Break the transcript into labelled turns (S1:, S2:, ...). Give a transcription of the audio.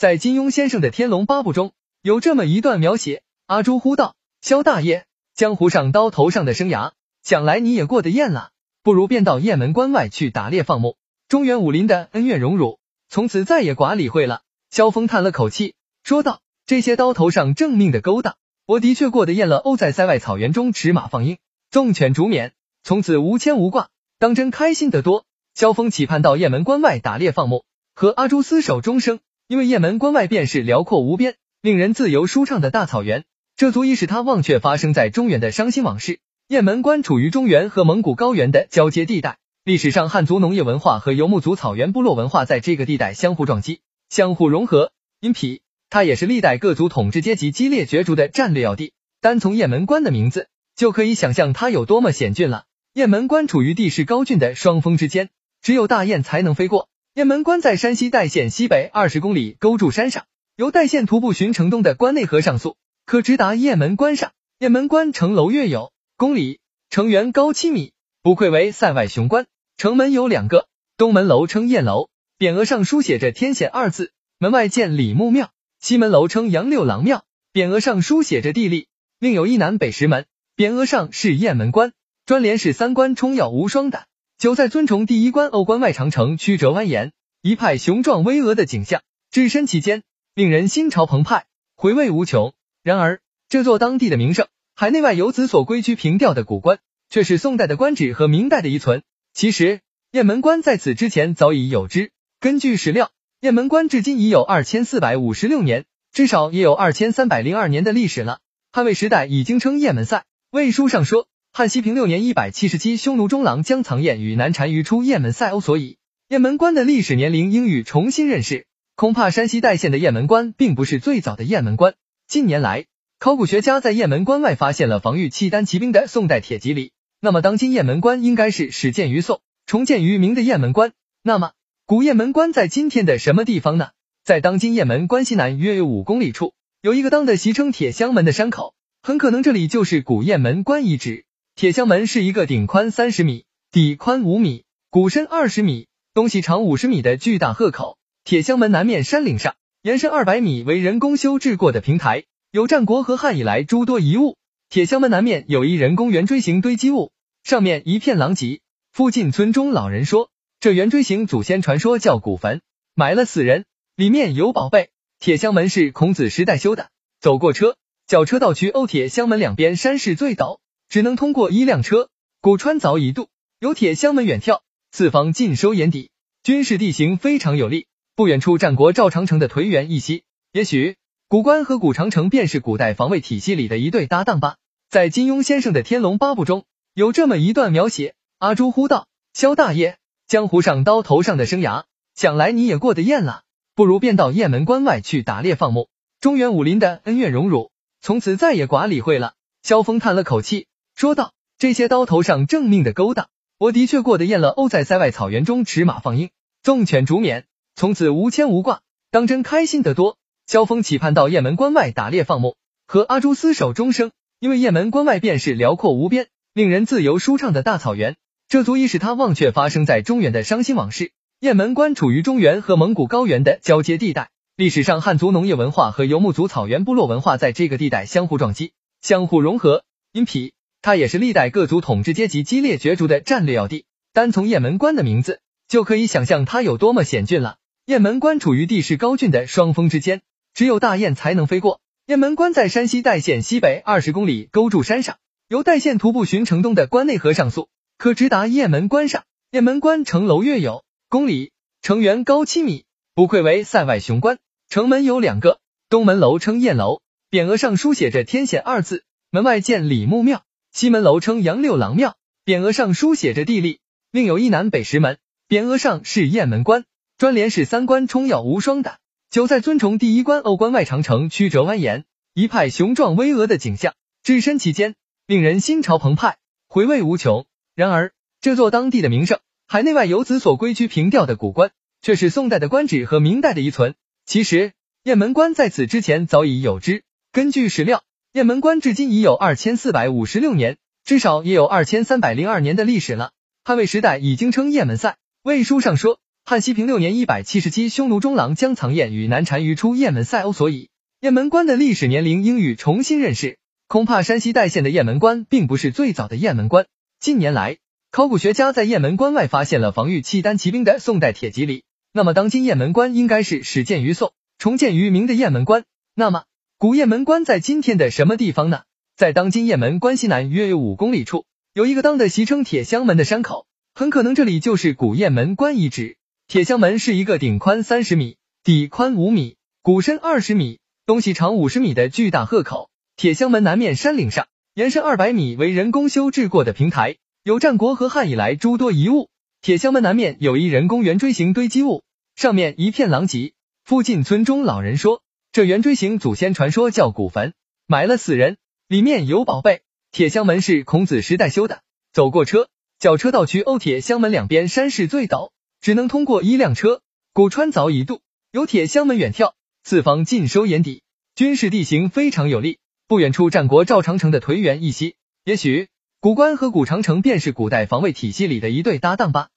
S1: 在金庸先生的《天龙八部》中，有这么一段描写：阿朱呼道：“萧大爷，江湖上刀头上的生涯，想来你也过得厌了，不如便到雁门关外去打猎放牧。中原武林的恩怨荣辱，从此再也寡理会了。”萧峰叹了口气，说道：“这些刀头上正命的勾当，我的确过得厌了。欧在塞外草原中驰马放鹰，纵犬逐免，从此无牵无挂，当真开心得多。”萧峰期盼到雁门关外打猎放牧，和阿朱厮守终生。因为雁门关外便是辽阔无边、令人自由舒畅的大草原，这足以使他忘却发生在中原的伤心往事。雁门关处于中原和蒙古高原的交接地带，历史上汉族农业文化和游牧族草原部落文化在这个地带相互撞击、相互融合，因此它也是历代各族统治阶级激烈角逐的战略要地。单从雁门关的名字就可以想象它有多么险峻了。雁门关处于地势高峻的双峰之间，只有大雁才能飞过。雁门关在山西代县西北二十公里沟柱山上，由代县徒步寻城东的关内河上溯，可直达雁门关上。雁门关城楼约有公里，城垣高七米，不愧为塞外雄关。城门有两个，东门楼称雁楼，匾额上书写着天险二字，门外建李牧庙；西门楼称杨六郎庙，匾额上书写着地利，另有一南北石门，匾额上是雁门关。专联是三关冲要无双胆。九在尊崇第一关欧关外长城曲折蜿蜒，一派雄壮巍峨的景象，置身其间，令人心潮澎湃，回味无穷。然而，这座当地的名胜，海内外游子所归居凭吊的古关，却是宋代的官址和明代的遗存。其实，雁门关在此之前早已有之。根据史料，雁门关至今已有二千四百五十六年，至少也有二千三百零二年的历史了。汉魏时代已经称雁门塞，魏书上说。汉熙平六年一百七十七，匈奴中郎将藏燕与南单于出雁门塞欧，所以雁门关的历史年龄应予重新认识。恐怕山西代县的雁门关并不是最早的雁门关。近年来，考古学家在雁门关外发现了防御契丹骑兵的宋代铁蒺藜，那么当今雁门关应该是始建于宋，重建于明的雁门关。那么古雁门关在今天的什么地方呢？在当今雁门关西南约有五公里处，有一个当的习称铁箱门的山口，很可能这里就是古雁门关遗址。铁箱门是一个顶宽三十米、底宽五米、鼓深二十米、东西长五十米的巨大鹤口。铁箱门南面山岭上延伸二百米为人工修治过的平台，有战国和汉以来诸多遗物。铁箱门南面有一人工圆锥形堆积物，上面一片狼藉。附近村中老人说，这圆锥形祖先传说叫古坟，埋了死人，里面有宝贝。铁箱门是孔子时代修的，走过车，脚车道区欧铁箱门两边山势最陡。只能通过一辆车。古川早已渡，有铁箱门远眺，四方尽收眼底，军事地形非常有利。不远处战国赵长城的颓垣一息，也许古关和古长城便是古代防卫体系里的一对搭档吧。在金庸先生的《天龙八部》中有这么一段描写：阿朱呼道：“萧大爷，江湖上刀头上的生涯，想来你也过得厌了，不如便到雁门关外去打猎放牧。中原武林的恩怨荣辱，从此再也寡理会了。”萧峰叹了口气。说道：“这些刀头上正命的勾当，我的确过得厌了。欧在塞外草原中驰马放鹰，纵犬逐免，从此无牵无挂，当真开心得多。”萧峰期盼到雁门关外打猎放牧，和阿朱厮守终生。因为雁门关外便是辽阔无边、令人自由舒畅的大草原，这足以使他忘却发生在中原的伤心往事。雁门关处于中原和蒙古高原的交接地带，历史上汉族农业文化和游牧族草原部落文化在这个地带相互撞击、相互融合，因此。它也是历代各族统治阶级激烈角逐的战略要地。单从雁门关的名字就可以想象它有多么险峻了。雁门关处于地势高峻的双峰之间，只有大雁才能飞过。雁门关在山西代县西北二十公里沟柱山上，由代县徒步寻城东的关内河上溯，可直达雁门关上。雁门关城楼约有公里，城垣高七米，不愧为塞外雄关。城门有两个，东门楼称雁楼，匾额上书写着天险二字，门外建李牧庙。西门楼称杨六郎庙，匾额上书写着地利，另有一南北石门，匾额上是雁门关。专联是三关冲耀无双胆。九寨尊崇第一关欧关外长城曲折蜿蜒，一派雄壮巍峨的景象，置身其间，令人心潮澎湃，回味无穷。然而，这座当地的名胜，海内外游子所归居凭吊的古关，却是宋代的官址和明代的遗存。其实，雁门关在此之前早已有之。根据史料。雁门关至今已有二千四百五十六年，至少也有二千三百零二年的历史了。汉魏时代已经称雁门塞。魏书上说，汉。熙平六年一百七十七，匈奴中郎将藏雁与南单于出雁门塞欧，所以雁门关的历史年龄应予重新认识。恐怕山西代县的雁门关并不是最早的雁门关。近年来，考古学家在雁门关外发现了防御契丹骑兵的宋代铁蒺藜，那么当今雁门关应该是始建于宋，重建于明的雁门关。那么古雁门关在今天的什么地方呢？在当今雁门关西南约有五公里处，有一个当的习称铁箱门的山口，很可能这里就是古雁门关遗址。铁箱门是一个顶宽三十米、底宽五米、鼓深二十米、东西长五十米的巨大壑口。铁箱门南面山岭上，延伸二百米为人工修制过的平台，有战国和汉以来诸多遗物。铁箱门南面有一人工圆锥形堆积物，上面一片狼藉。附近村中老人说，这圆锥形祖先传说叫古坟，埋了死人，里面有宝贝。铁箱门是孔子时代修的，走过车、脚车道区欧铁箱门两边山势最陡。只能通过一辆车。古川早已渡，有铁箱门远眺，四方尽收眼底，军事地形非常有利。不远处战国赵长城的颓垣一息，也许古关和古长城便是古代防卫体系里的一对搭档吧。